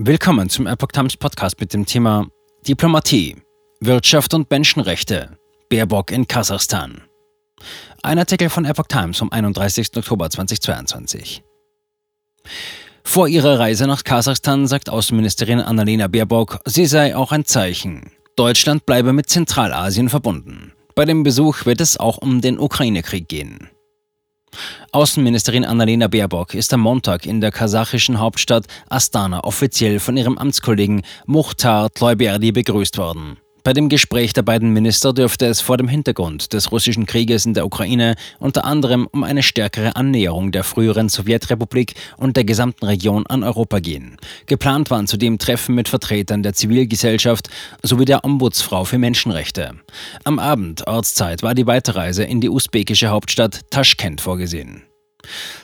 Willkommen zum Epoch Times Podcast mit dem Thema Diplomatie, Wirtschaft und Menschenrechte. Baerbock in Kasachstan. Ein Artikel von Epoch Times vom 31. Oktober 2022. Vor ihrer Reise nach Kasachstan sagt Außenministerin Annalena Baerbock, sie sei auch ein Zeichen. Deutschland bleibe mit Zentralasien verbunden. Bei dem Besuch wird es auch um den Ukraine-Krieg gehen. Außenministerin Annalena Baerbock ist am Montag in der kasachischen Hauptstadt Astana offiziell von ihrem Amtskollegen Mukhtar Tloiberdi begrüßt worden. Bei dem Gespräch der beiden Minister dürfte es vor dem Hintergrund des russischen Krieges in der Ukraine unter anderem um eine stärkere Annäherung der früheren Sowjetrepublik und der gesamten Region an Europa gehen. Geplant waren zudem Treffen mit Vertretern der Zivilgesellschaft sowie der Ombudsfrau für Menschenrechte. Am Abend Ortszeit war die Weiterreise in die usbekische Hauptstadt Taschkent vorgesehen.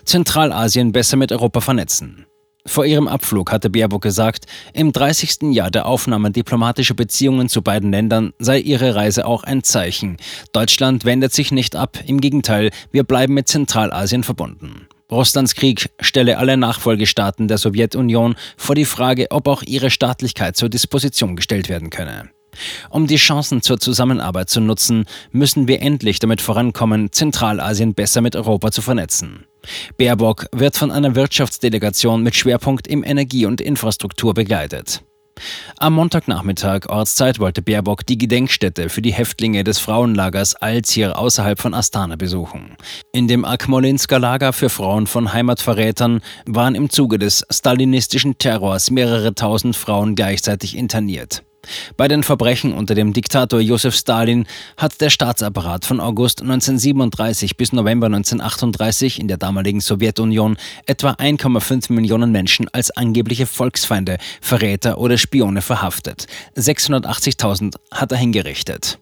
Zentralasien besser mit Europa vernetzen. Vor ihrem Abflug hatte Baerbock gesagt, im 30. Jahr der Aufnahme diplomatischer Beziehungen zu beiden Ländern sei ihre Reise auch ein Zeichen. Deutschland wendet sich nicht ab, im Gegenteil, wir bleiben mit Zentralasien verbunden. Russlands Krieg stelle alle Nachfolgestaaten der Sowjetunion vor die Frage, ob auch ihre Staatlichkeit zur Disposition gestellt werden könne. Um die Chancen zur Zusammenarbeit zu nutzen, müssen wir endlich damit vorankommen, Zentralasien besser mit Europa zu vernetzen. Baerbock wird von einer Wirtschaftsdelegation mit Schwerpunkt im Energie- und Infrastruktur begleitet. Am Montagnachmittag Ortszeit wollte Baerbock die Gedenkstätte für die Häftlinge des Frauenlagers Alzir außerhalb von Astana besuchen. In dem Akmolinsker Lager für Frauen von Heimatverrätern waren im Zuge des stalinistischen Terrors mehrere tausend Frauen gleichzeitig interniert. Bei den Verbrechen unter dem Diktator Josef Stalin hat der Staatsapparat von August 1937 bis November 1938 in der damaligen Sowjetunion etwa 1,5 Millionen Menschen als angebliche Volksfeinde, Verräter oder Spione verhaftet. 680.000 hat er hingerichtet.